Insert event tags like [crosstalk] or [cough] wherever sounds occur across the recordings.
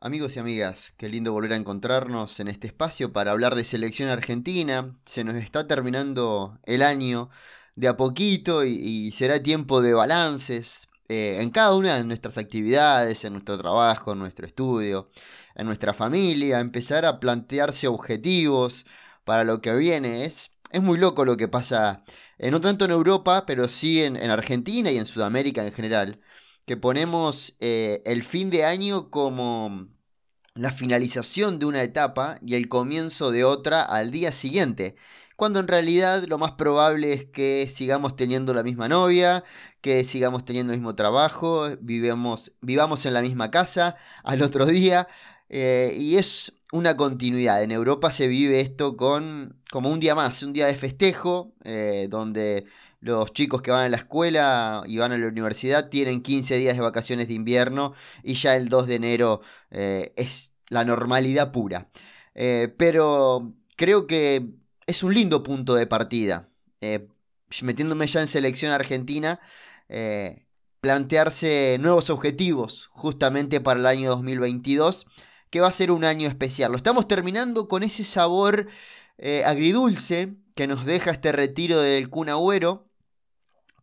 Amigos y amigas, qué lindo volver a encontrarnos en este espacio para hablar de selección argentina. Se nos está terminando el año de a poquito y, será tiempo de balances eh, en cada una de nuestras actividades, en nuestro trabajo, en nuestro estudio, en nuestra familia, empezar a plantearse objetivos para lo que viene. Es, es muy loco lo que pasa, eh, no tanto en Europa, pero sí en, Argentina y en Sudamérica en general, que ponemos eh, el fin de año como la finalización de una etapa y el comienzo de otra al día siguiente cuando en realidad lo más probable es que sigamos teniendo la misma novia, que sigamos teniendo el mismo trabajo, vivamos, vivamos en la misma casa al otro día, eh, y es una continuidad. En Europa se vive esto con como un día más, un día de festejo, eh, donde los chicos que van a la escuela y van a la universidad tienen 15 días de vacaciones de invierno y ya el 2 de enero eh, es la normalidad pura. pero creo que es un lindo punto de partida. metiéndome ya en selección argentina, plantearse nuevos objetivos justamente para el año 2022 que va a ser un año especial. Lo estamos terminando con ese sabor eh, agridulce que nos deja este retiro del Kun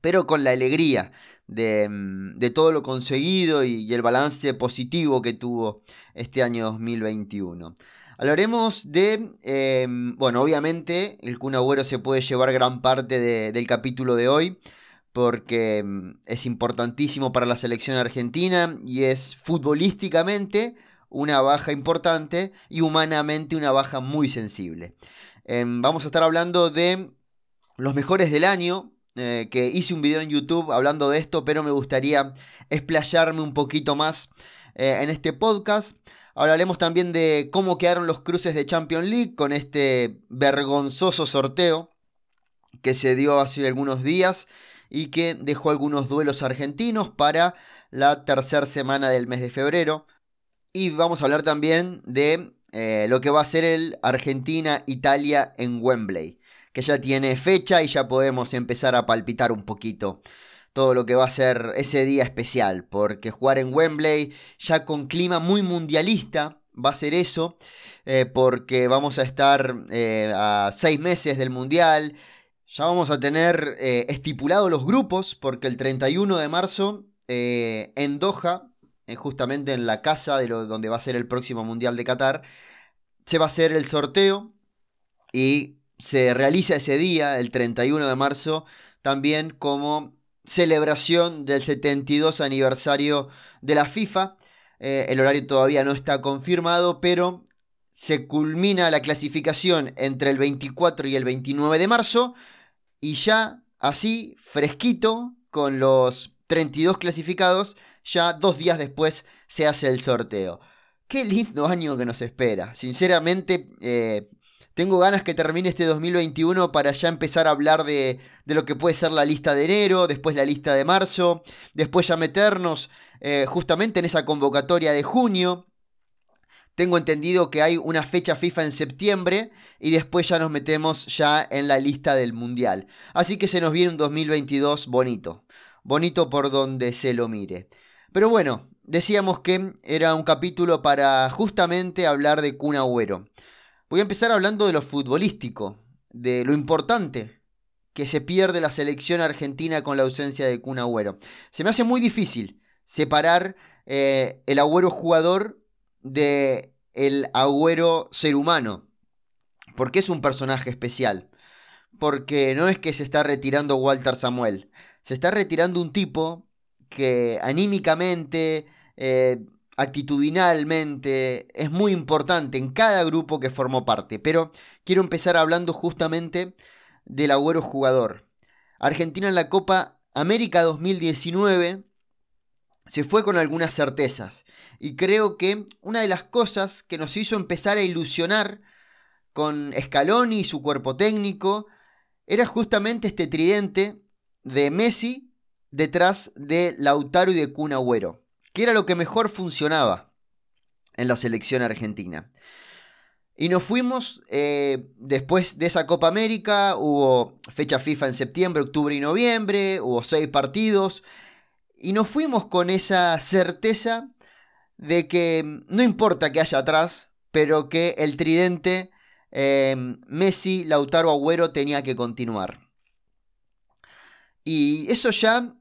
pero con la alegría de, mm, todo lo conseguido y, el balance positivo que tuvo este año 2021. Hablaremos de, em, bueno, obviamente el Kun se puede llevar gran parte del capítulo de hoy porque mm, es importantísimo para la selección argentina y es futbolísticamente una baja importante y humanamente una baja muy sensible. Em, vamos a estar hablando de los mejores del año, eh, que hice un video en YouTube hablando de esto, pero me gustaría explayarme un poquito más eh, en este podcast. Hablaremos también de cómo quedaron los cruces de Champions League con este vergonzoso sorteo que se dio hace algunos días y que dejó algunos duelos argentinos para la tercera semana del mes de febrero. Y vamos a hablar también de eh, lo que va a ser el Argentina-Italia en Wembley, que ya tiene fecha y ya podemos empezar a palpitar un poquito todo lo que va a ser ese día especial, porque jugar en Wembley ya con clima muy mundialista va a ser eso, eh, porque vamos a estar eh, a seis meses del Mundial, ya vamos a tener estipulados los grupos, porque el 31 de marzo en Doha eh, justamente en la casa de donde va a ser el próximo Mundial de Qatar, se va a hacer el sorteo y se realiza ese día, el 31 de marzo, también como celebración del 72 aniversario de la FIFA. Eh, el horario todavía no está confirmado, pero se culmina la clasificación entre el 24 y el 29 de marzo y ya así, fresquito, con los 32 clasificados, ya dos días después se hace el sorteo. Qué lindo año que nos espera. Sinceramente, eh, tengo ganas que termine este 2021 para ya empezar a hablar de, lo que puede ser la lista de enero, después la lista de marzo, después ya meternos eh, justamente en esa convocatoria de junio. Tengo entendido que hay una fecha FIFA en septiembre y después ya nos metemos ya en la lista del Mundial. Así que se nos viene un 2022 bonito. Bonito por donde se lo mire. Pero bueno, decíamos que era un capítulo para justamente hablar de Kun Agüero. Voy a empezar hablando de lo futbolístico, de lo importante que se pierde la selección argentina con la ausencia de Kun Agüero. Se me hace muy difícil separar eh, el Agüero jugador de el Agüero ser humano, porque es un personaje especial. Porque no es que se está retirando Walter Samuel, se está retirando un tipo que anímicamente, eh, actitudinalmente, es muy importante en cada grupo que formó parte. Pero quiero empezar hablando justamente del agüero jugador. Argentina en la Copa América 2019 se fue con algunas certezas. Y creo que una de las cosas que nos hizo empezar a ilusionar con Scaloni y su cuerpo técnico era justamente este tridente de Messi, detrás de Lautaro y de Kun Agüero, que era lo que mejor funcionaba en la selección argentina. Y nos fuimos eh, después de esa Copa América, hubo fecha FIFA en septiembre, octubre y noviembre, hubo seis partidos, y nos fuimos con esa certeza de que no importa que haya atrás, pero que el tridente eh, Messi, Lautaro, Agüero tenía que continuar. Y eso ya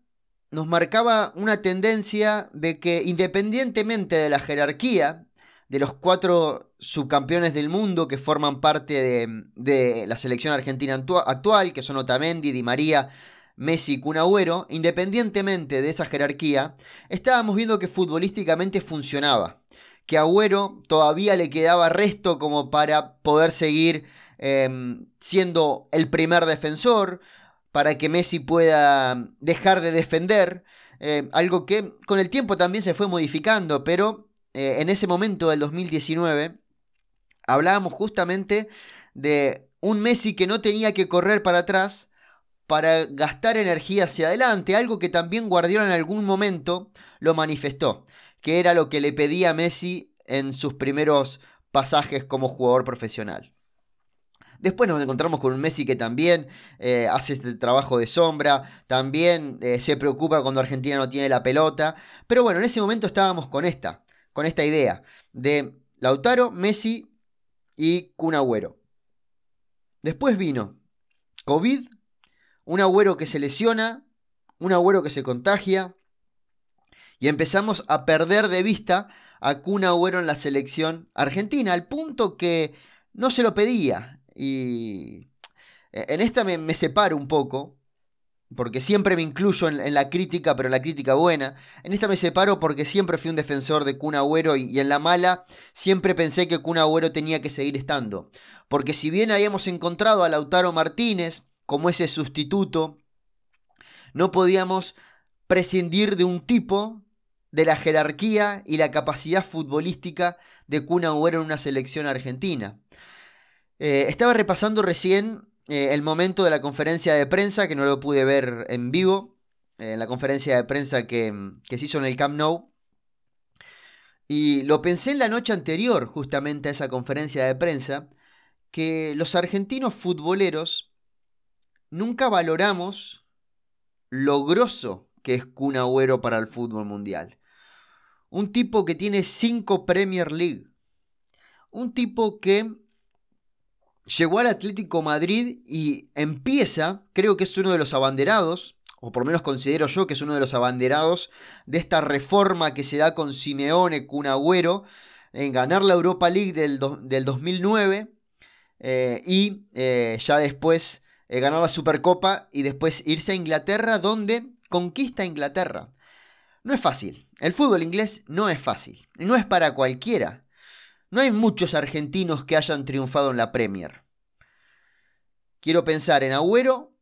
nos marcaba una tendencia de que independientemente de la jerarquía de los cuatro subcampeones del mundo que forman parte de, la selección argentina actual, que son Otamendi, Di María, Messi y independientemente de esa jerarquía, estábamos viendo que futbolísticamente funcionaba. Que Agüero todavía le quedaba resto como para poder seguir em, siendo el primer defensor, para que Messi pueda dejar de defender. Eh, algo que con el tiempo también se fue modificando, pero eh, en ese momento del 2019 hablábamos justamente de un Messi que no tenía que correr para atrás para gastar energía hacia adelante, algo que también Guardiola en algún momento lo manifestó, que era lo que le pedía Messi en sus primeros pasajes como jugador profesional. Después nos encontramos con un Messi que también eh, hace este trabajo de sombra, también eh, se preocupa cuando Argentina no tiene la pelota. Pero bueno, en ese momento estábamos con esta, con esta idea de Lautaro, Messi y Kun Agüero. Después vino COVID, un Agüero que se lesiona, un Agüero que se contagia, y empezamos a perder de vista a Kun Agüero en la selección argentina, al punto que no se lo pedía. Y e, en esta me, separo un poco, porque siempre me incluyo en, la crítica, pero la crítica buena. En esta me separo porque siempre fui un defensor de Kun Agüero y, en la mala siempre pensé que Kun Agüero tenía que seguir estando. Porque si bien habíamos encontrado a Lautaro Martínez como ese sustituto, no podíamos prescindir de un tipo de la jerarquía y la capacidad futbolística de Kun Agüero en una selección argentina. Eh, estaba repasando recién eh, el momento de la conferencia de prensa, que no lo pude ver en vivo, en eh, la conferencia de prensa que, que, se hizo en el Camp Nou. Y lo pensé en la noche anterior, justamente a esa conferencia de prensa, que los argentinos futboleros nunca valoramos lo grosso que es Kun Agüero para el fútbol mundial. Un tipo que tiene cinco Premier League. Un tipo que llegó al Atlético Madrid y empieza, creo que es uno de los abanderados, o por lo menos considero yo que es uno de los abanderados de esta reforma que se da con Simeone, con Agüero, en ganar la Europa League del, 2009 eh, y eh, ya después eh, ganar la Supercopa y después irse a Inglaterra donde conquista Inglaterra. No es fácil, el fútbol inglés no es fácil, no es para cualquiera. No hay muchos argentinos que hayan triunfado en la Premier. Quiero pensar en Agüero,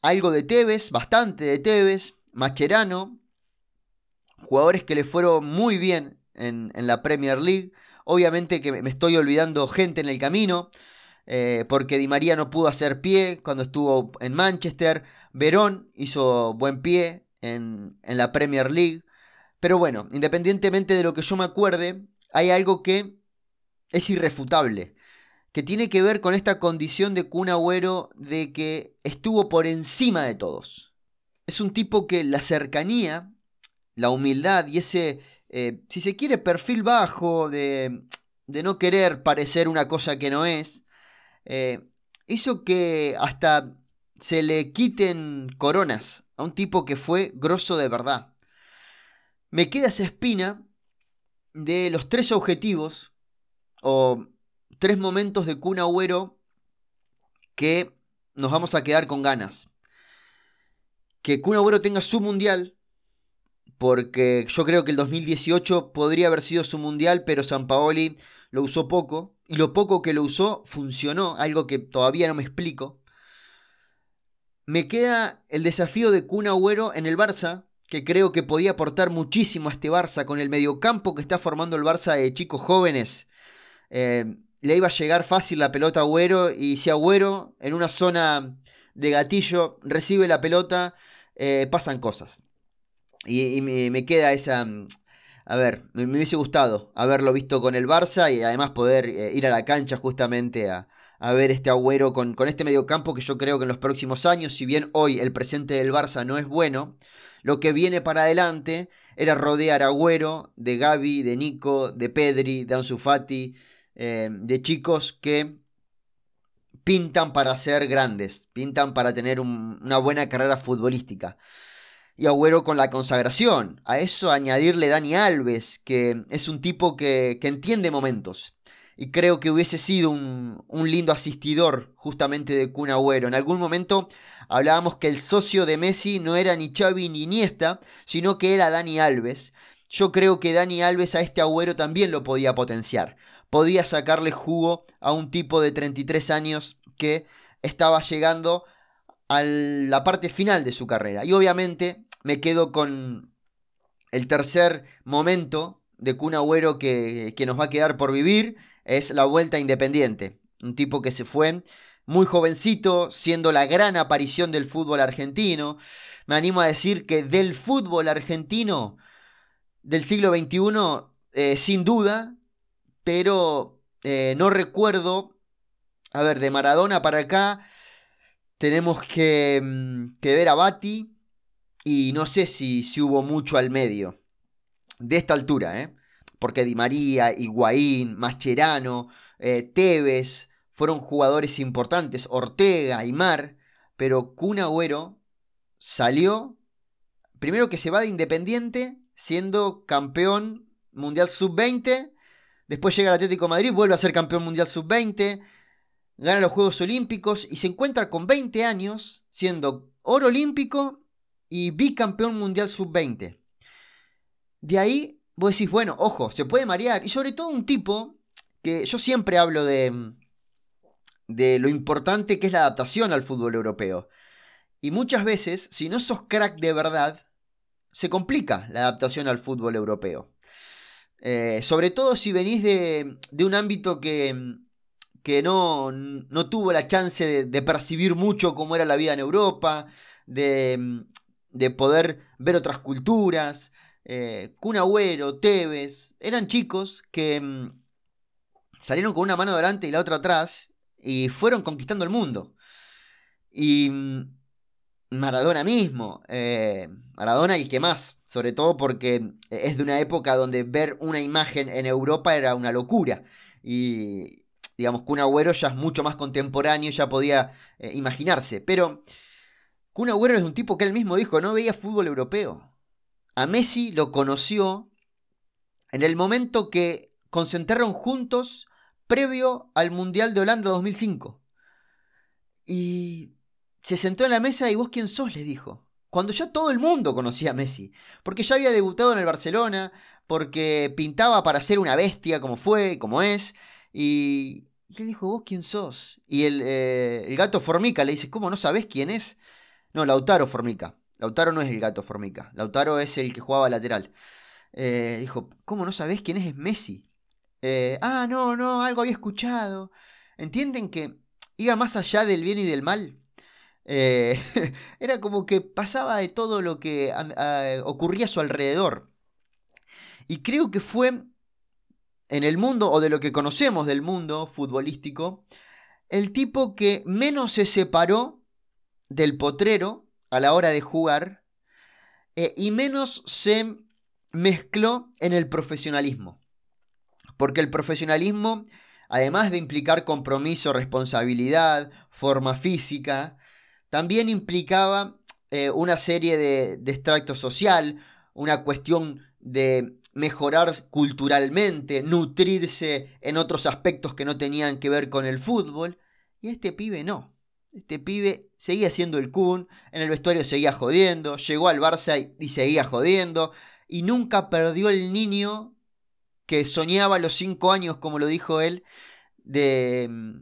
algo de Tevez, bastante de Tevez, Macherano, jugadores que le fueron muy bien en, la Premier League. Obviamente que me estoy olvidando gente en el camino, eh, porque Di María no pudo hacer pie cuando estuvo en Manchester. Verón hizo buen pie en, en la Premier League. Pero bueno, independientemente de lo que yo me acuerde, hay algo que es irrefutable, que tiene que ver con esta condición de Kun Agüero de que estuvo por encima de todos. Es un tipo que la cercanía, la humildad y ese, eh, si se quiere, perfil bajo de, de, no querer parecer una cosa que no es, eh, hizo que hasta se le quiten coronas a un tipo que fue grosso de verdad. Me queda esa espina de los tres objetivos o tres momentos de Kun Agüero que nos vamos a quedar con ganas. Que Kun Agüero tenga su mundial, porque yo creo que el 2018 podría haber sido su mundial, pero San Paoli lo usó poco, y lo poco que lo usó funcionó, algo que todavía no me explico. Me queda el desafío de Kun Agüero en el Barça, que creo que podía aportar muchísimo a este Barça con el mediocampo que está formando el Barça de chicos jóvenes. Eh, le iba a llegar fácil la pelota a Agüero y si Agüero en una zona de gatillo recibe la pelota, eh, pasan cosas. Y, me, queda esa... A ver, me, hubiese gustado haberlo visto con el Barça y además poder eh, ir a la cancha justamente a, ver este Agüero con, con este mediocampo que yo creo que en los próximos años, si bien hoy el presente del Barça no es bueno, lo que viene para adelante era rodear a Agüero de Gaby, de Nico, de Pedri, de Ansu Fati, eh, de chicos que pintan para ser grandes, pintan para tener una buena carrera futbolística. Y Agüero con la consagración. A eso añadirle Dani Alves, que es un tipo que, entiende momentos. Y creo que hubiese sido un, lindo asistidor justamente de Kun Agüero. En algún momento hablábamos que el socio de Messi no era ni Xavi ni Iniesta, sino que era Dani Alves. Yo creo que Dani Alves a este Agüero también lo podía potenciar podía sacarle jugo a un tipo de 33 años que estaba llegando a la parte final de su carrera. Y obviamente me quedo con el tercer momento de Kun Agüero que, que nos va a quedar por vivir, es la vuelta independiente. Un tipo que se fue muy jovencito, siendo la gran aparición del fútbol argentino. Me animo a decir que del fútbol argentino del siglo XXI, eh, sin duda, pero eh, no recuerdo. A ver, de Maradona para acá tenemos que, mm, que ver a Bati y no sé si, si, hubo mucho al medio. De esta altura, ¿eh? Porque Di María, Higuaín, Mascherano, eh, Tevez fueron jugadores importantes. Ortega, Aymar. Pero Kun Agüero salió. Primero que se va de Independiente siendo campeón mundial sub-20 Después llega el Atlético Madrid, vuelve a ser campeón mundial sub-20, gana los Juegos Olímpicos y se encuentra con 20 años siendo oro olímpico y bicampeón mundial sub-20. De ahí vos decís, bueno, ojo, se puede marear. Y sobre todo un tipo que yo siempre hablo de, de lo importante que es la adaptación al fútbol europeo. Y muchas veces, si no sos crack de verdad, se complica la adaptación al fútbol europeo. Eh, sobre todo si venís de, un ámbito que, que no, no, tuvo la chance de, percibir mucho cómo era la vida en Europa, de, poder ver otras culturas. Eh, Tevez, eran chicos que mm, salieron con una mano delante y la otra atrás y fueron conquistando el mundo. Y mm, Maradona mismo. Eh, Maradona y que más. Sobre todo porque es de una época donde ver una imagen en Europa era una locura. Y digamos, Kun Agüero ya es mucho más contemporáneo, ya podía eh, imaginarse. Pero Kun Agüero es un tipo que él mismo dijo, no veía fútbol europeo. A Messi lo conoció en el momento que concentraron juntos previo al Mundial de Holanda 2005. Y se sentó en la mesa y vos quién sos, le dijo. Cuando ya todo el mundo conocía a Messi. Porque ya había debutado en el Barcelona, porque pintaba para ser una bestia como fue, como es. Y, él dijo, vos quién sos. Y el, eh, el, gato Formica le dice, ¿cómo no sabés quién es? No, Lautaro Formica. Lautaro no es el gato Formica. Lautaro es el que jugaba lateral. Eh, dijo, ¿cómo no sabés quién es? Es Messi. Eh, ah, no, no, algo había escuchado. ¿Entienden que iba más allá del bien y del mal? Eh, [laughs] era como que pasaba de todo lo que ocurría a su alrededor. Y creo que fue en el mundo, o de lo que conocemos del mundo futbolístico, el tipo que menos se separó del potrero a la hora de jugar eh, y menos se mezcló en el profesionalismo. Porque el profesionalismo, además de implicar compromiso, responsabilidad, forma física, también implicaba eh, una serie de, de extracto social, una cuestión de mejorar culturalmente, nutrirse en otros aspectos que no tenían que ver con el fútbol. Y este pibe no. Este pibe seguía siendo el Kun, en el vestuario seguía jodiendo, llegó al Barça y seguía jodiendo, y nunca perdió el niño que soñaba a los 5 años, como lo dijo él, de mm,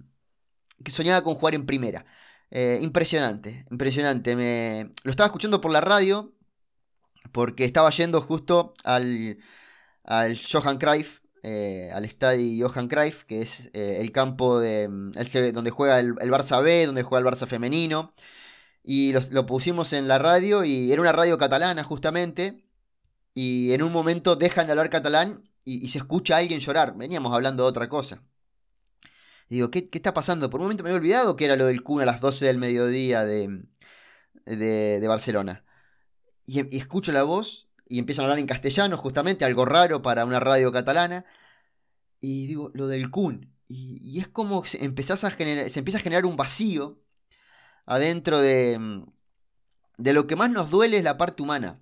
que soñaba con jugar en primera. Eh, impresionante, impresionante. Me... Lo estaba escuchando por la radio porque estaba yendo justo al, al Johan Cruyff, eh, al estadio Johan Cruyff, que es eh, el campo de, mm, donde juega el, Barça B, donde juega el Barça femenino. Y lo, pusimos en la radio y era una radio catalana justamente. Y en un momento dejan de hablar catalán y se escucha a alguien llorar. Veníamos hablando de otra cosa. Y digo, ¿qué, está pasando? Por un momento me había olvidado que era lo del Kun a las 12 del mediodía de, de, Barcelona. y, escucho la voz y empiezan a hablar en castellano, justamente, algo raro para una radio catalana. Y digo, lo del Kun. Y, es como se, a generar, se empieza a generar un vacío adentro de, mm, de lo que más nos duele es la parte humana.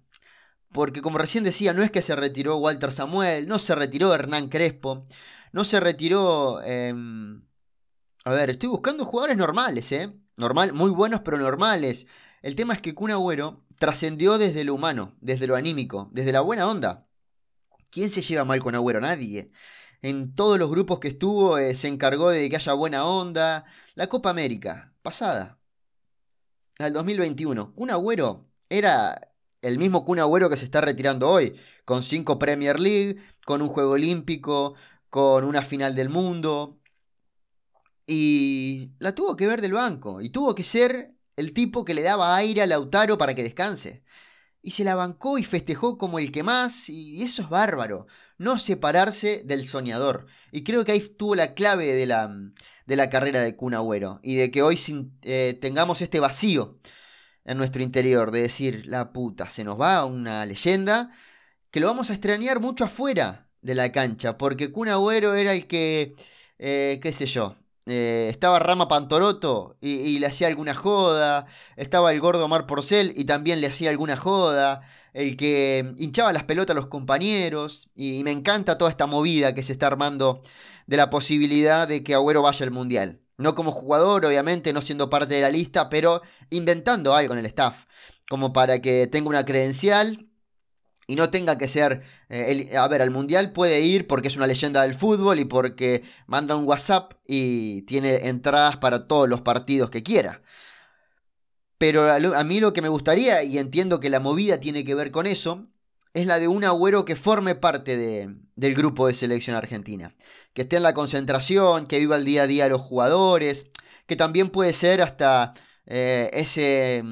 Porque como recién decía, no es que se retiró Walter Samuel, no se retiró Hernán Crespo, no se retiró... Em, a ver, estoy buscando jugadores normales, ¿eh? Normal, muy buenos pero normales. El tema es que Kun Agüero trascendió desde lo humano, desde lo anímico, desde la buena onda. ¿Quién se lleva mal con Agüero? Nadie. En todos los grupos que estuvo eh, se encargó de que haya buena onda. La Copa América, pasada. Al 2021. Kun Agüero era el mismo Kun Agüero que se está retirando hoy. Con cinco Premier League, con un juego olímpico, con una final del mundo. Y la tuvo que ver del banco. Y tuvo que ser el tipo que le daba aire a Lautaro para que descanse. Y se la bancó y festejó como el que más, y eso es bárbaro. No separarse del soñador. Y creo que ahí tuvo la clave de la, de la carrera de Kun Agüero. Y de que hoy eh, tengamos este vacío en nuestro interior. De decir, la puta, se nos va una leyenda. Que lo vamos a extrañar mucho afuera de la cancha. Porque Kun Agüero era el que, eh, qué sé yo, eh, estaba Rama Pantoroto y, le hacía alguna joda. Estaba el gordo Mar Porcel y también le hacía alguna joda. El que hinchaba las pelotas a los compañeros. Y, me encanta toda esta movida que se está armando de la posibilidad de que Agüero vaya al Mundial. No como jugador, obviamente, no siendo parte de la lista, pero inventando algo en el staff. Como para que tenga una credencial y no tenga que ser, eh, a ver, al mundial puede ir porque es una leyenda del fútbol y porque manda un WhatsApp y tiene entradas para todos los partidos que quiera. Pero a, mí lo que me gustaría, y entiendo que la movida tiene que ver con eso, es la de un agüero que forme parte del grupo de selección argentina. Que esté en la concentración, que viva el día a día los jugadores, que también puede ser hasta eh, ese...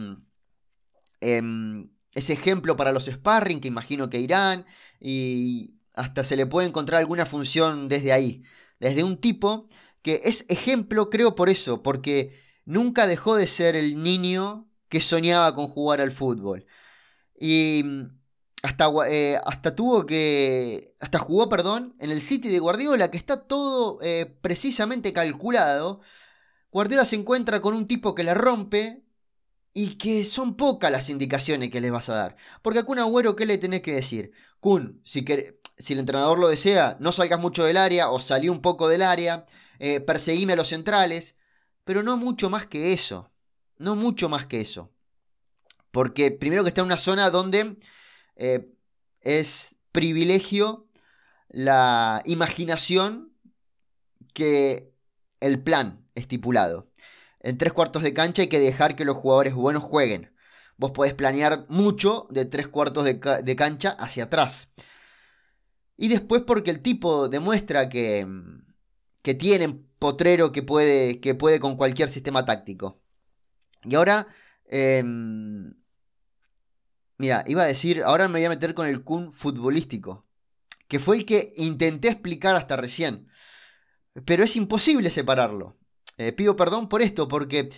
Mm, ese ejemplo para los sparring que imagino que irán y hasta se le puede encontrar alguna función desde ahí, desde un tipo que es ejemplo creo por eso, porque nunca dejó de ser el niño que soñaba con jugar al fútbol. Y hasta, eh, hasta tuvo que. Hasta jugó, perdón, en el City de Guardiola, que está todo eh, precisamente calculado. Guardiola se encuentra con un tipo que le rompe y que son pocas las indicaciones que les vas a dar. Porque a Kun Agüero, ¿qué le tenés que decir? Kun, si, si el entrenador lo desea, no salgas mucho del área o salí un poco del área, eh, perseguime a los centrales, pero no mucho más que eso. No mucho más que eso. Porque primero que está en una zona donde eh, es privilegio la imaginación que el plan estipulado en tres cuartos de cancha hay que dejar que los jugadores buenos jueguen. Vos podés planear mucho de tres cuartos de, cancha hacia atrás. Y después porque el tipo demuestra que, que tiene potrero que puede, que puede con cualquier sistema táctico. Y ahora, em, mira, iba a decir, ahora me voy a meter con el Kun futbolístico, que fue el que intenté explicar hasta recién. Pero es imposible separarlo. Eh, pido perdón por esto, porque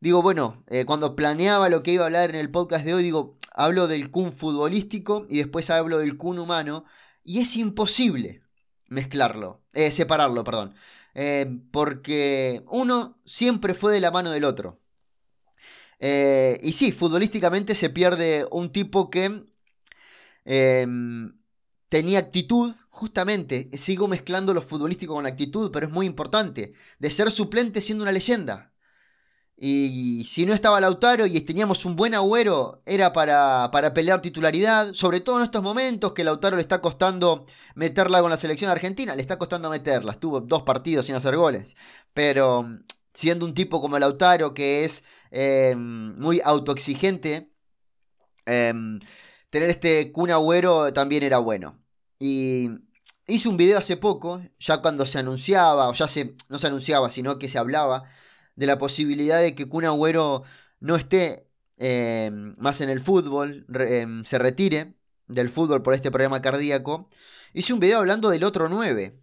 digo, bueno, eh, cuando planeaba lo que iba a hablar en el podcast de hoy, digo, hablo del Kun futbolístico y después hablo del Kun humano, y es imposible mezclarlo, eh, separarlo, perdón, porque uno siempre fue de la mano del otro. y sí, futbolísticamente se pierde un tipo que em, tenía actitud, justamente, sigo mezclando lo futbolístico con actitud, pero es muy importante, de ser suplente siendo una leyenda. Y si no estaba Lautaro y teníamos un buen agüero, era para, para, pelear titularidad, sobre todo en estos momentos que Lautaro le está costando meterla con la selección argentina, le está costando meterla, estuvo dos partidos sin hacer goles, pero siendo un tipo como Lautaro que es eh, muy autoexigente, eh, tener este Kun Agüero también era bueno. Y hice un video hace poco, ya cuando se anunciaba, o ya se, no se anunciaba, sino que se hablaba de la posibilidad de que Kun Agüero no esté eh, más en el fútbol, eh, se retire del fútbol por este problema cardíaco. Hice un video hablando del otro 9.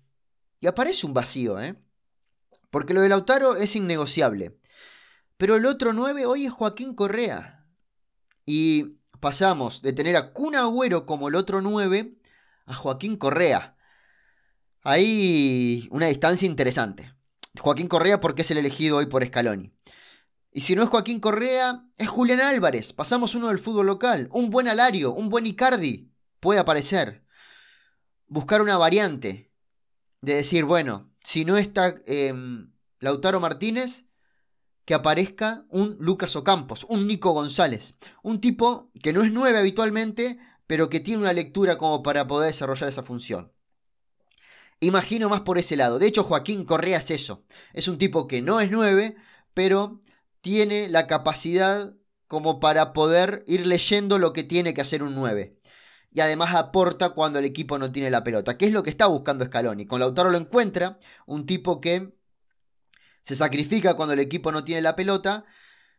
Y aparece un vacío, ¿eh? Porque lo de Lautaro es innegociable. Pero el otro 9 hoy es Joaquín Correa. Y pasamos de tener a Kun Agüero como el otro 9 a Joaquín Correa. Hay una distancia interesante. Joaquín Correa porque es el elegido hoy por Scaloni. Y si no es Joaquín Correa, es Julián Álvarez. Pasamos uno del fútbol local. Un buen Alario, un buen Icardi. Puede aparecer. Buscar una variante. De decir, bueno, si no está em, Lautaro Martínez, que aparezca un Lucas Ocampos, un Nico González. Un tipo que no es nueve habitualmente, pero que tiene una lectura como para poder desarrollar esa función. Imagino más por ese lado. De hecho, Joaquín Correa es eso. Es un tipo que no es 9, pero tiene la capacidad como para poder ir leyendo lo que tiene que hacer un 9. Y además aporta cuando el equipo no tiene la pelota, que es lo que está buscando Scaloni. Con Lautaro lo encuentra, un tipo que se sacrifica cuando el equipo no tiene la pelota.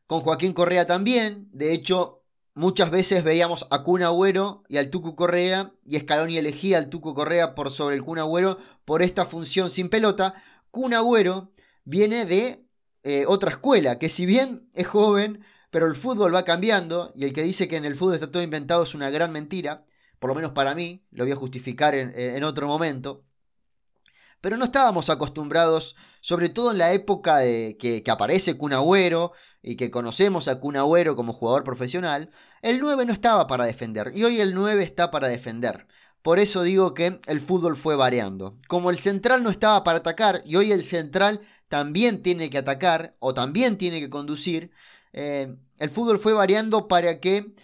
Con Joaquín Correa también. De hecho, Muchas veces veíamos a Kun Agüero y al Tucu Correa y Scaloni elegía al Tucu Correa por sobre el Kun Agüero por esta función sin pelota. Kun Agüero viene de eh, otra escuela, que si bien es joven, pero el fútbol va cambiando y el que dice que en el fútbol está todo inventado es una gran mentira, por lo menos para mí, lo voy a justificar en otro momento pero no estábamos acostumbrados, sobre todo en la época de que, aparece Kun Agüero y que conocemos a Kun Agüero como jugador profesional, el 9 no estaba para defender y hoy el 9 está para defender. Por eso digo que el fútbol fue variando. Como el central no estaba para atacar y hoy el central también tiene que atacar o también tiene que conducir, eh, el fútbol fue variando para que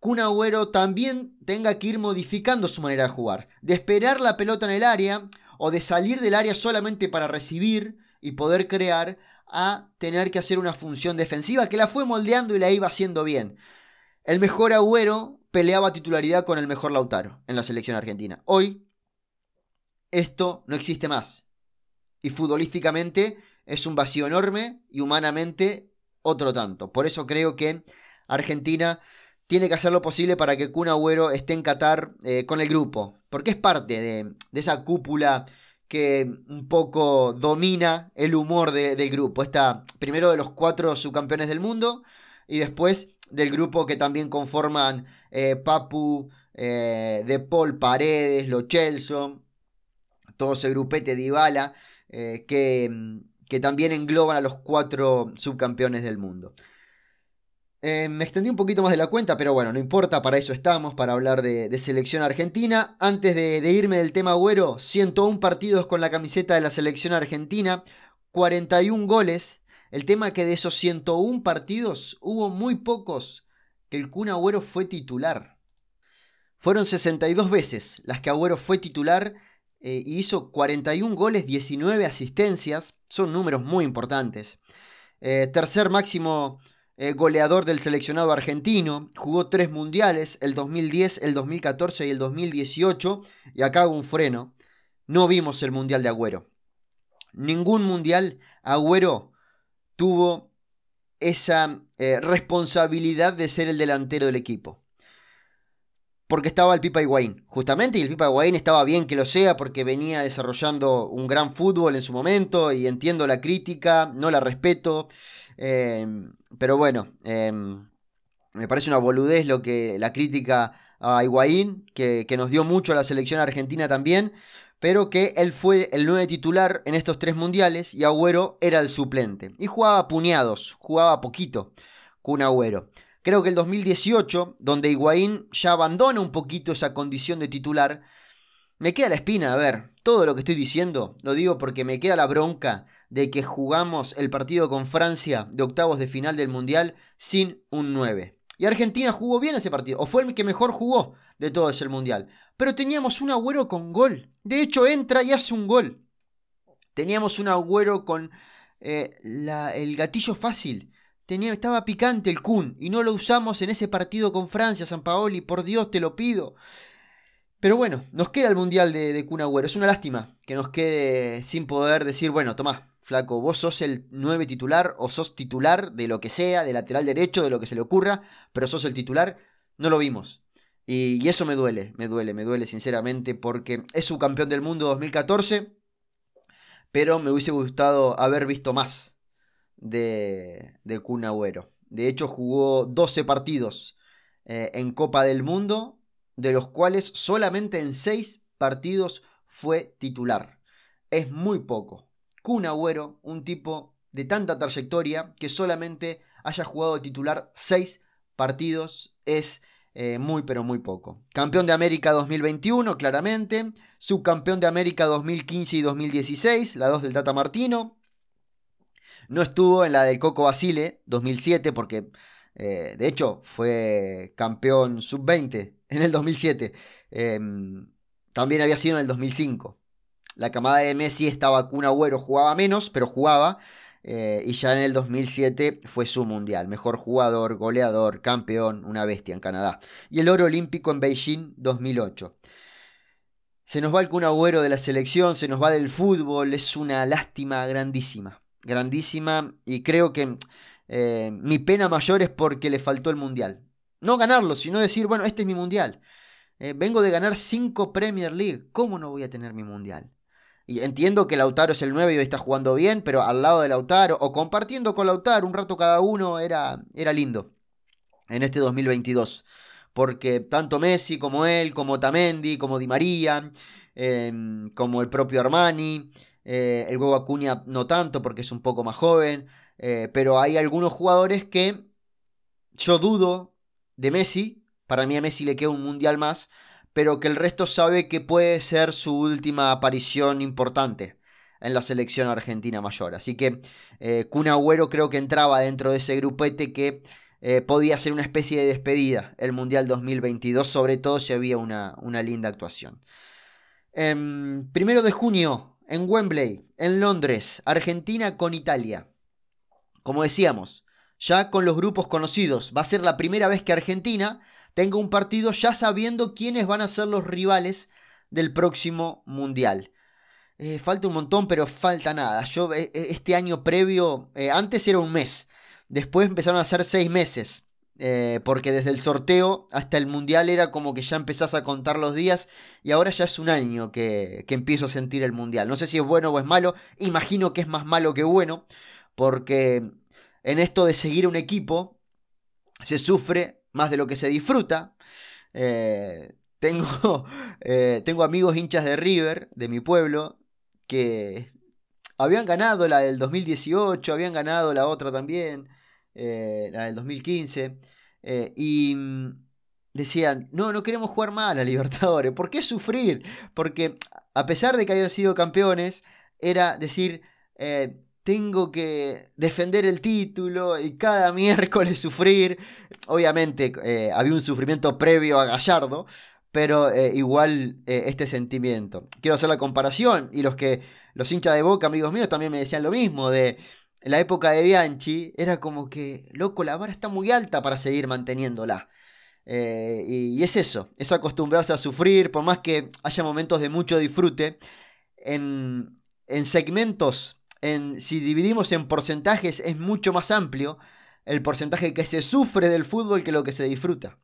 Kun Agüero también tenga que ir modificando su manera de jugar. De esperar la pelota en el área o de salir del área solamente para recibir y poder crear a tener que hacer una función defensiva que la fue moldeando y la iba haciendo bien. El mejor Agüero peleaba titularidad con el mejor Lautaro en la selección argentina. Hoy esto no existe más. Y futbolísticamente es un vacío enorme y humanamente otro tanto. Por eso creo que Argentina tiene que hacer lo posible para que Kun Agüero esté en Qatar eh, con el grupo, porque es parte de, esa cúpula que un poco domina el humor del grupo. Está primero de los cuatro subcampeones del mundo y después del grupo que también conforman eh, Papu, eh, De Paul, Paredes, Lo Chelso, todo ese grupete de Ibala que, que también engloban a los cuatro subcampeones del mundo. Eh, me extendí un poquito más de la cuenta, pero bueno, no importa, para eso estamos, para hablar de, selección argentina. Antes de, irme del tema güero, 101 partidos con la camiseta de la selección argentina, 41 goles. El tema que de esos 101 partidos hubo muy pocos que el Kun Agüero fue titular. Fueron 62 veces las que Agüero fue titular eh, y hizo 41 goles, 19 asistencias. Son números muy importantes. Eh, tercer máximo eh, goleador del seleccionado argentino, jugó tres mundiales, el 2010, el 2014 y el 2018, y acá hago un freno, no vimos el mundial de Agüero. Ningún mundial Agüero tuvo esa eh, responsabilidad de ser el delantero del equipo. Porque estaba el Pipa Higuaín, justamente, y el Pipa Higuaín estaba bien que lo sea porque venía desarrollando un gran fútbol en su momento y entiendo la crítica, no la respeto. Eh, pero bueno, em, me parece una boludez lo que la crítica a Higuaín, que, nos dio mucho a la selección argentina también, pero que él fue el 9 titular en estos tres mundiales y Agüero era el suplente. Y jugaba puñados, jugaba poquito con Agüero. Creo que el 2018, donde Higuaín ya abandona un poquito esa condición de titular, me queda la espina, a ver, todo lo que estoy diciendo lo digo porque me queda la bronca de que jugamos el partido con Francia de octavos de final del Mundial sin un 9. Y Argentina jugó bien ese partido, o fue el que mejor jugó de todo ese Mundial. Pero teníamos un agüero con gol. De hecho, entra y hace un gol. Teníamos un agüero con eh, el gatillo fácil. Estaba picante el Kun y no lo usamos en ese partido con Francia, San Paoli. Por Dios, te lo pido. Pero bueno, nos queda el Mundial de, de Kun Agüero. Es una lástima que nos quede sin poder decir, bueno, tomá, flaco, vos sos el 9 titular o sos titular de lo que sea, de lateral derecho, de lo que se le ocurra, pero sos el titular, no lo vimos. Y, eso me duele, me duele, me duele sinceramente porque es su campeón del mundo 2014, pero me hubiese gustado haber visto más de, de. De hecho jugó 12 partidos eh, en Copa del Mundo, de los cuales solamente en 6 partidos fue titular. Es muy poco. Kun un tipo de tanta trayectoria que solamente haya jugado titular 6 partidos, es eh, muy pero muy poco. Campeón de América 2021, claramente. Subcampeón de América 2015 y 2016, la 2 del Tata Martino. No estuvo en la del Coco Basile 2007 porque eh, de hecho fue campeón sub-20 en el 2007. Em, también había sido en el 2005. La camada de Messi estaba con un Agüero, jugaba menos, pero jugaba. Eh, y ya en el 2007 fue su mundial. Mejor jugador, goleador, campeón, una bestia en Canadá. Y el oro olímpico en Beijing 2008. Se nos va el Kun Agüero de la selección, se nos va del fútbol. Es una lástima grandísima. Grandísima. Y creo que eh, mi pena mayor es porque le faltó el mundial. No ganarlo, sino decir, bueno, este es mi mundial. Eh, vengo de ganar 5 Premier League. ¿Cómo no voy a tener mi mundial? Y entiendo que Lautaro es el 9 y hoy está jugando bien, pero al lado de Lautaro o compartiendo con Lautaro un rato cada uno era, era lindo en este 2022. Porque tanto Messi como él, como Tamendi, como Di María, em, como el propio Armani, eh, el huevo Acuña no tanto porque es un poco más joven, eh, pero hay algunos jugadores que yo dudo de Messi, para mí a Messi le queda un mundial más, pero que el resto sabe que puede ser su última aparición importante en la selección argentina mayor. Así que eh, Agüero creo que entraba dentro de ese grupete que eh, podía ser una especie de despedida el Mundial 2022, sobre todo si había una, una linda actuación. Em, primero de junio, en Wembley, en Londres, Argentina con Italia. Como decíamos, ya con los grupos conocidos, va a ser la primera vez que Argentina tenga un partido ya sabiendo quiénes van a ser los rivales del próximo Mundial. Eh, falta un montón, pero falta nada. Yo eh, eh, este año previo, antes era un mes, después empezaron a ser seis meses. Porque desde el sorteo hasta el mundial era como que ya empezás a contar los días y ahora ya es un año que, que empiezo a sentir el mundial. No sé si es bueno o es malo, imagino que es más malo que bueno, porque en esto de seguir un equipo se sufre más de lo que se disfruta. Eh, tengo, [laughs] eh, tengo amigos hinchas de River, de mi pueblo, que habían ganado la del 2018, habían ganado la otra también, eh, la del 2015, y mm, decían, no, no queremos jugar más a [laughs] Libertadores, ¿por qué sufrir? Porque a pesar de que habían sido campeones, era decir, tengo que defender el título y cada [laughs] miércoles sufrir. Obviamente eh, había un sufrimiento previo a Gallardo, pero eh, igual eh, este sentimiento. Quiero hacer la comparación y los que los hinchas de Boca, amigos míos, también me decían lo mismo de la época de Bianchi, era como que, loco, la vara está muy alta para seguir manteniéndola. y, y es eso, es acostumbrarse a sufrir, por más que haya momentos de mucho disfrute, en, en segmentos si dividimos en porcentajes, es mucho más amplio el porcentaje que se sufre del fútbol que lo que se disfruta.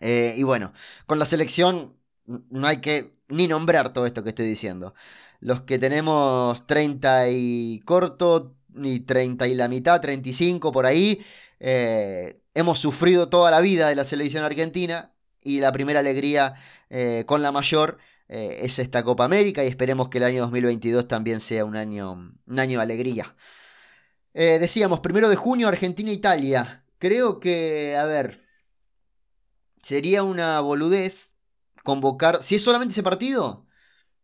Eh, y bueno, con la selección no hay que ni nombrar todo esto que estoy diciendo. Los que tenemos 30 y corto, ni 30 y la mitad, 35 por ahí, eh, hemos sufrido toda la vida de la selección argentina y la primera alegría eh, con la mayor eh, es esta Copa América y esperemos que el año 2022 también sea un año, un año de alegría. Decíamos, primero de junio, Argentina-Italia. Creo que, a ver, sería una boludez convocar, si es solamente ese partido,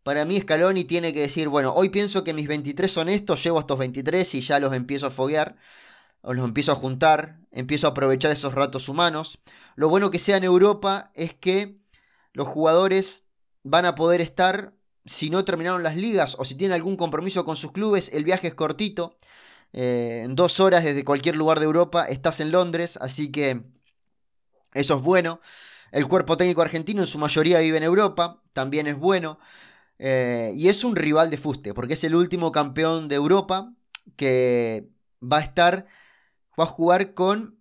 para mí Scaloni tiene que decir, bueno, hoy pienso que mis 23 son estos, llevo estos 23 y ya los empiezo a foguear, o los empiezo a juntar, empiezo a aprovechar esos ratos humanos. Lo bueno que sea en Europa es que los jugadores van a poder estar, si no terminaron las ligas o si tienen algún compromiso con sus clubes, el viaje es cortito. Eh, en dos horas desde cualquier lugar de Europa estás en Londres, así que eso es bueno. El cuerpo técnico argentino en su mayoría vive en Europa, también es bueno. Eh, y es un rival de fuste, porque es el último campeón de Europa que va a estar, va a jugar con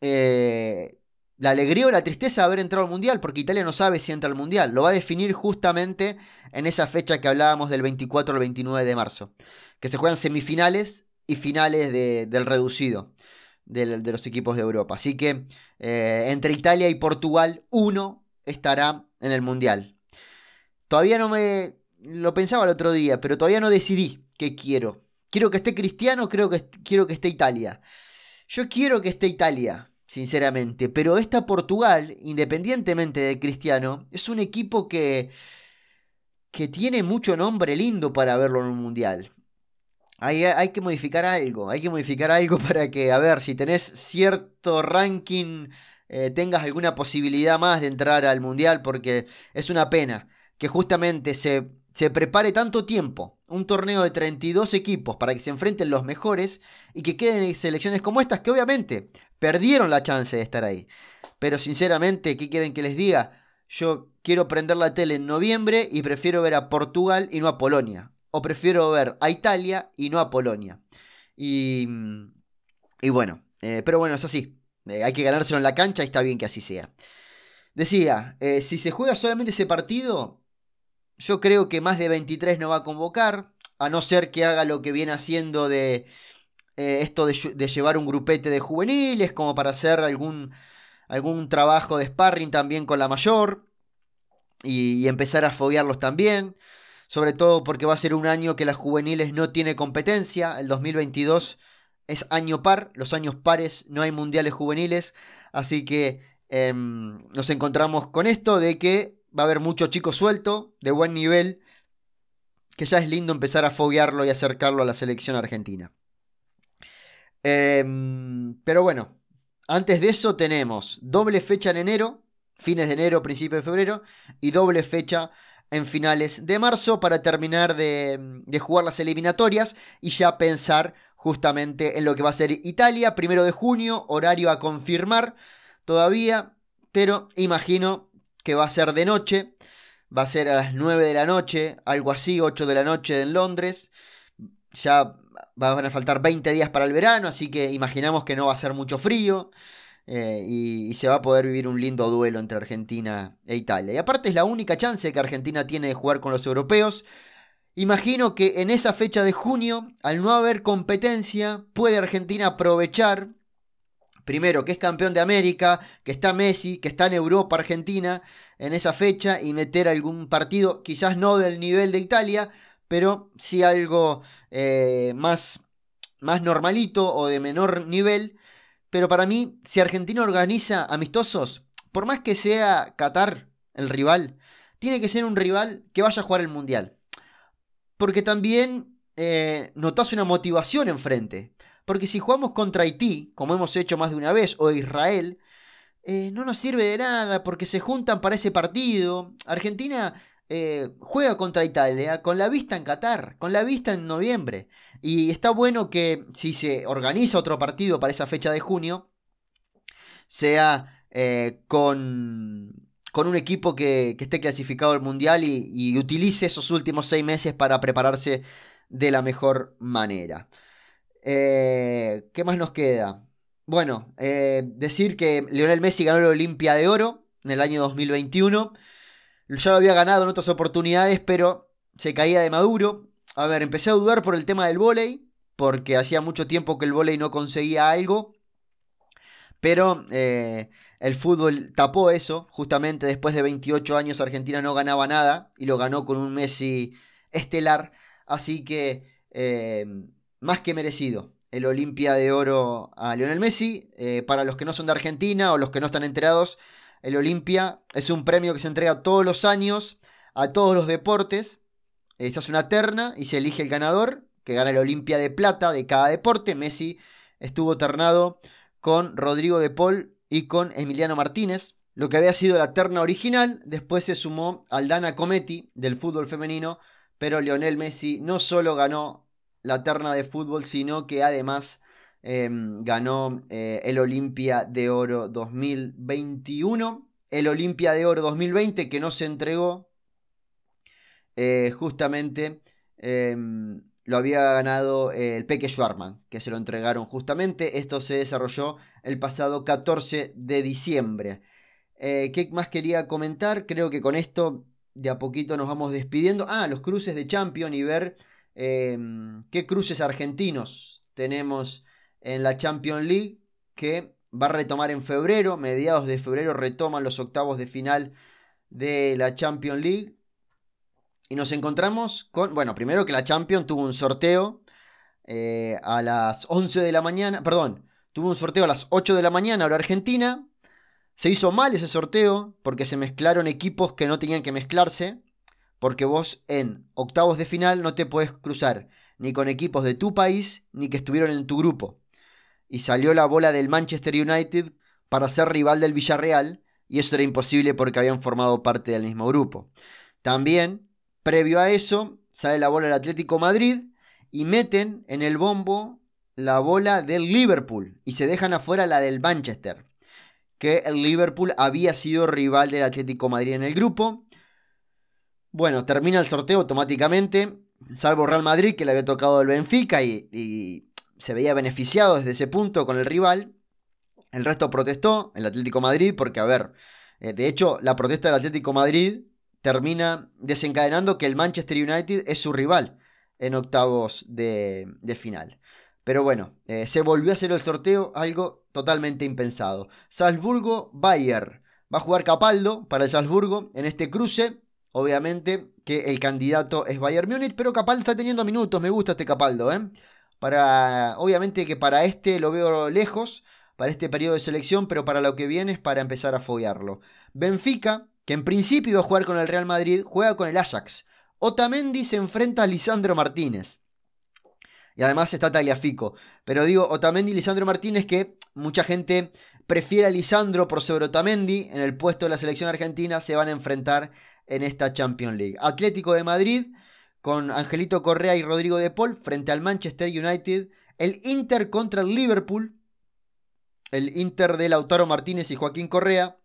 eh, la alegría o la tristeza de haber entrado al Mundial, porque Italia no sabe si entra al Mundial. Lo va a definir justamente en esa fecha que hablábamos del 24 al 29 de marzo, que se juegan semifinales y finales del reducido. de, los equipos de Europa. Así que eh, entre Italia y Portugal, uno estará en el Mundial. Todavía no me... Lo pensaba el otro día, pero todavía no decidí qué quiero. Quiero que esté Cristiano, creo que quiero que esté Italia. Yo quiero que esté Italia, sinceramente, pero esta Portugal, independientemente de Cristiano, es un equipo que que tiene mucho nombre lindo para verlo en un mundial. Hay, hay, que modificar algo, hay que modificar algo [laughs] para que, a ver, si tenés cierto ranking, eh, tengas alguna posibilidad más de entrar al mundial, porque es una pena que justamente se, se prepare tanto tiempo un torneo de 32 equipos para que se enfrenten los mejores y que queden selecciones como estas que obviamente perdieron la chance de estar ahí. Pero sinceramente, ¿qué quieren que les diga? Yo quiero prender la tele en noviembre y prefiero ver a Portugal y no a Polonia. O prefiero ver a Italia y no a Polonia. Y, y bueno, eh, pero bueno, es así. Eh, hay que ganárselo en la cancha y está bien que así sea. Decía, eh, si se juega solamente ese partido, yo creo que más de 23 no va a convocar, a no ser que haga lo que viene haciendo de esto de, de, llevar un grupete de juveniles, como para hacer algún algún trabajo de sparring también con la mayor y, empezar a foguearlos también. Sobre todo porque va a ser un año que las juveniles no tiene competencia. El 2022 es año par. Los años pares no hay mundiales juveniles. Así que em, nos encontramos con esto de que va a haber mucho chico suelto, de buen nivel. Que ya es lindo empezar a foguearlo y acercarlo a la selección argentina. Em, pero bueno, antes de eso tenemos doble fecha en enero, fines de enero, principio de febrero, y doble fecha en finales de marzo para terminar de, jugar las eliminatorias y ya pensar justamente en lo que va a ser Italia, primero de junio, horario a confirmar todavía, pero imagino que va a ser de noche, va a ser a las 9 de la noche, algo así, 8 de la noche en Londres, ya van a faltar 20 días para el verano, así que imaginamos que no va a ser mucho frío. Eh, y, se va a poder vivir un lindo duelo entre Argentina e Italia. Y aparte es la única chance que Argentina tiene de jugar con los europeos. Imagino que en esa fecha de junio, al no haber competencia, puede Argentina aprovechar, primero, que es campeón de América, que está Messi, que está en Europa Argentina en esa fecha y meter algún partido, quizás no del nivel de Italia, pero sí algo eh, más, más normalito o de menor nivel. Pero para mí, si Argentina organiza amistosos, por más que sea Qatar el rival, tiene que ser un rival que vaya a jugar el Mundial. Porque también eh, notas una motivación enfrente. Porque si jugamos contra Haití, como hemos hecho más de una vez, o Israel, eh, no nos sirve de nada porque se juntan para ese partido. Argentina eh, juega contra Italia con la vista en Qatar, con la vista en noviembre. Y está bueno que si se organiza otro partido para esa fecha de junio, sea eh, con, con, un equipo que, esté clasificado al Mundial y, utilice esos últimos seis meses para prepararse de la mejor manera. Eh, ¿Qué más nos queda? Bueno, decir que Lionel Messi ganó la Olimpia de Oro en el año 2021. Ya lo había ganado en otras oportunidades, pero se caía de maduro. A ver, empecé a dudar por el tema del volei, porque hacía mucho tiempo que el volei no conseguía algo. Pero eh, el fútbol tapó eso. Justamente después de 28 años Argentina no ganaba nada y lo ganó con un Messi estelar. Así que eh, más que merecido el Olimpia de Oro a Lionel Messi. Eh, para los que no son de Argentina o los que no están enterados, el Olimpia es un premio que se entrega todos los años a todos los deportes. Eh, se hace una terna y se elige el ganador, que gana el Olimpia de plata de cada deporte. Messi estuvo ternado con Rodrigo de Paul y con Emiliano Martínez. Lo que había sido la terna original, después se sumó Aldana Cometti del fútbol femenino, pero Lionel Messi no solo ganó la terna de fútbol, sino que además Em, ganó eh, el Olimpia de Oro 2021, el Olimpia de Oro 2020 que no se entregó, eh, justamente em, lo había ganado el Peque Schwarman, que se lo entregaron justamente. Esto se desarrolló el pasado 14 de diciembre. Eh, ¿Qué más quería comentar? Creo que con esto de a poquito nos vamos despidiendo. Ah, los cruces de Champion y ver em, qué cruces argentinos tenemos en la Champions League, que va a retomar en febrero, mediados de febrero retoman los octavos de final de la Champions League. Y nos encontramos con, bueno, primero que la Champions tuvo un sorteo eh, a las 11 de la mañana, perdón, tuvo un sorteo a las 8 de la mañana, ahora Argentina. Se hizo mal ese sorteo porque se mezclaron equipos que no tenían que mezclarse. Porque vos en octavos de final no te puedes cruzar ni con equipos de tu país ni que estuvieron en tu grupo. Y salió la bola del Manchester United para ser rival del Villarreal y eso era imposible porque habían formado parte del mismo grupo. También, previo a eso, sale la bola del Atlético Madrid y meten en el bombo la bola del Liverpool y se dejan afuera la del Manchester, que el Liverpool había sido rival del Atlético Madrid en el grupo. Bueno, termina el sorteo automáticamente, salvo Real Madrid que le había tocado el Benfica y, se veía beneficiado desde ese punto con el rival. El resto protestó, el Atlético Madrid, porque a ver, eh, de hecho la protesta del Atlético Madrid termina desencadenando que el Manchester United es su rival en octavos de, final. Pero bueno, eh, se volvió a hacer el sorteo, algo totalmente impensado. Salzburgo-Bayer. Va a jugar Capaldo para el Salzburgo en este cruce. Obviamente que el candidato es Bayern Múnich, pero Capaldo está teniendo minutos. Me gusta este Capaldo, ¿eh? Para, obviamente que para este lo veo lejos, para este periodo de selección, pero para lo que viene es para empezar a foguearlo. Benfica, que en principio iba a jugar con el Real Madrid, juega con el Ajax. Otamendi se enfrenta a Lisandro Martínez. Y además está Tagliafico. Pero digo, Otamendi y Lisandro Martínez que mucha gente prefiere a Lisandro por sobre Otamendi en el puesto de la selección argentina se van a enfrentar en esta Champions League. Atlético de Madrid con Angelito Correa y Rodrigo de Paul frente al Manchester United. El Inter contra el Liverpool. El Inter de Lautaro Martínez y Joaquín Correa.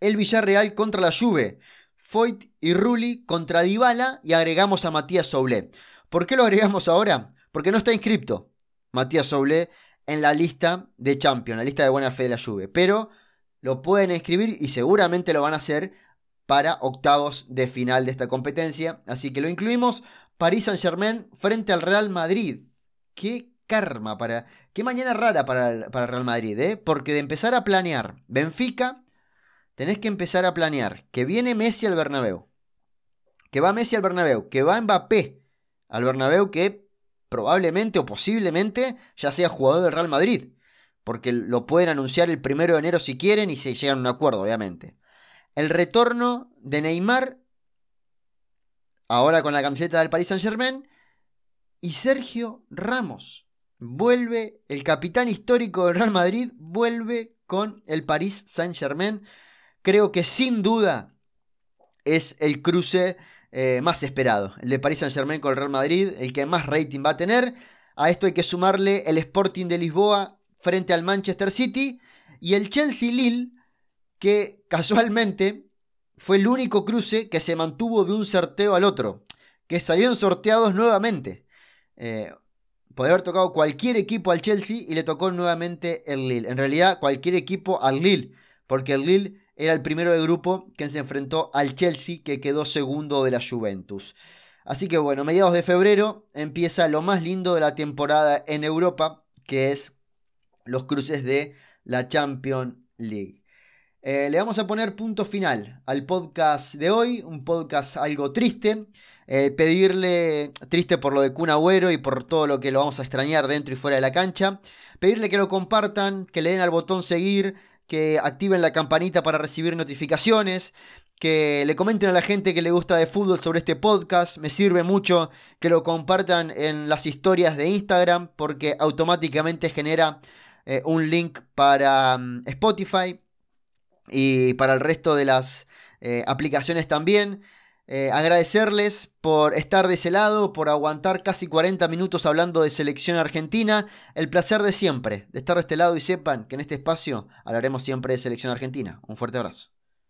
El Villarreal contra la Juve. Foyt y Rulli contra Dybala y agregamos a Matías Soule. ¿Por qué lo agregamos ahora? Porque no está inscripto Matías Soule en la lista de Champions, la lista de buena fe de la Juve. Pero lo pueden escribir y seguramente lo van a hacer para octavos de final de esta competencia. Así que lo incluimos. París Saint Germain frente al Real Madrid. Qué karma para... Qué mañana rara para el, para Real Madrid, ¿eh? Porque de empezar a planear Benfica tenés que empezar a planear que viene Messi al Bernabéu, que va Messi al Bernabéu, que va Mbappé al Bernabéu, que probablemente o posiblemente ya sea jugador del Real Madrid, porque lo pueden anunciar el primero de enero si quieren y se llegan a un acuerdo, obviamente. El retorno de Neymar, ahora con la camiseta del Paris Saint Germain, y Sergio Ramos. Vuelve, el capitán histórico del Real Madrid, vuelve con el Paris Saint Germain creo que sin duda es el cruce eh, más esperado. El de Paris Saint Germain con el Real Madrid, el que más rating va a tener. A esto hay que sumarle el Sporting de Lisboa frente al Manchester City y el Chelsea Lille, que casualmente fue el único cruce que se mantuvo de un sorteo al otro, que salieron sorteados nuevamente. Eh, podría haber tocado cualquier equipo al Chelsea y le tocó nuevamente el Lille. En realidad, cualquier equipo al Lille, porque el Lille era el primero de grupo que se enfrentó al Chelsea que quedó segundo de la Juventus. Así que bueno, mediados de febrero empieza lo más lindo de la temporada en Europa, que es los cruces de la Champions League. Eh, le vamos a poner punto final al podcast de hoy, un podcast algo triste. Eh, pedirle, triste por lo de Kun Agüero y por todo lo que lo vamos a extrañar dentro y fuera de la cancha. Pedirle que lo compartan, que le den al botón seguir, que activen la campanita para recibir notificaciones, que le comenten a la gente que le gusta de fútbol sobre este podcast. Me sirve mucho que lo compartan en las historias de Instagram porque automáticamente genera eh, un link para mm, Spotify y para el resto de las eh, aplicaciones también. Eh, agradecerles por estar de ese lado, por aguantar casi 40 minutos hablando de selección argentina. El placer de siempre, de estar de este lado y sepan que en este espacio hablaremos siempre de selección argentina. Un fuerte abrazo.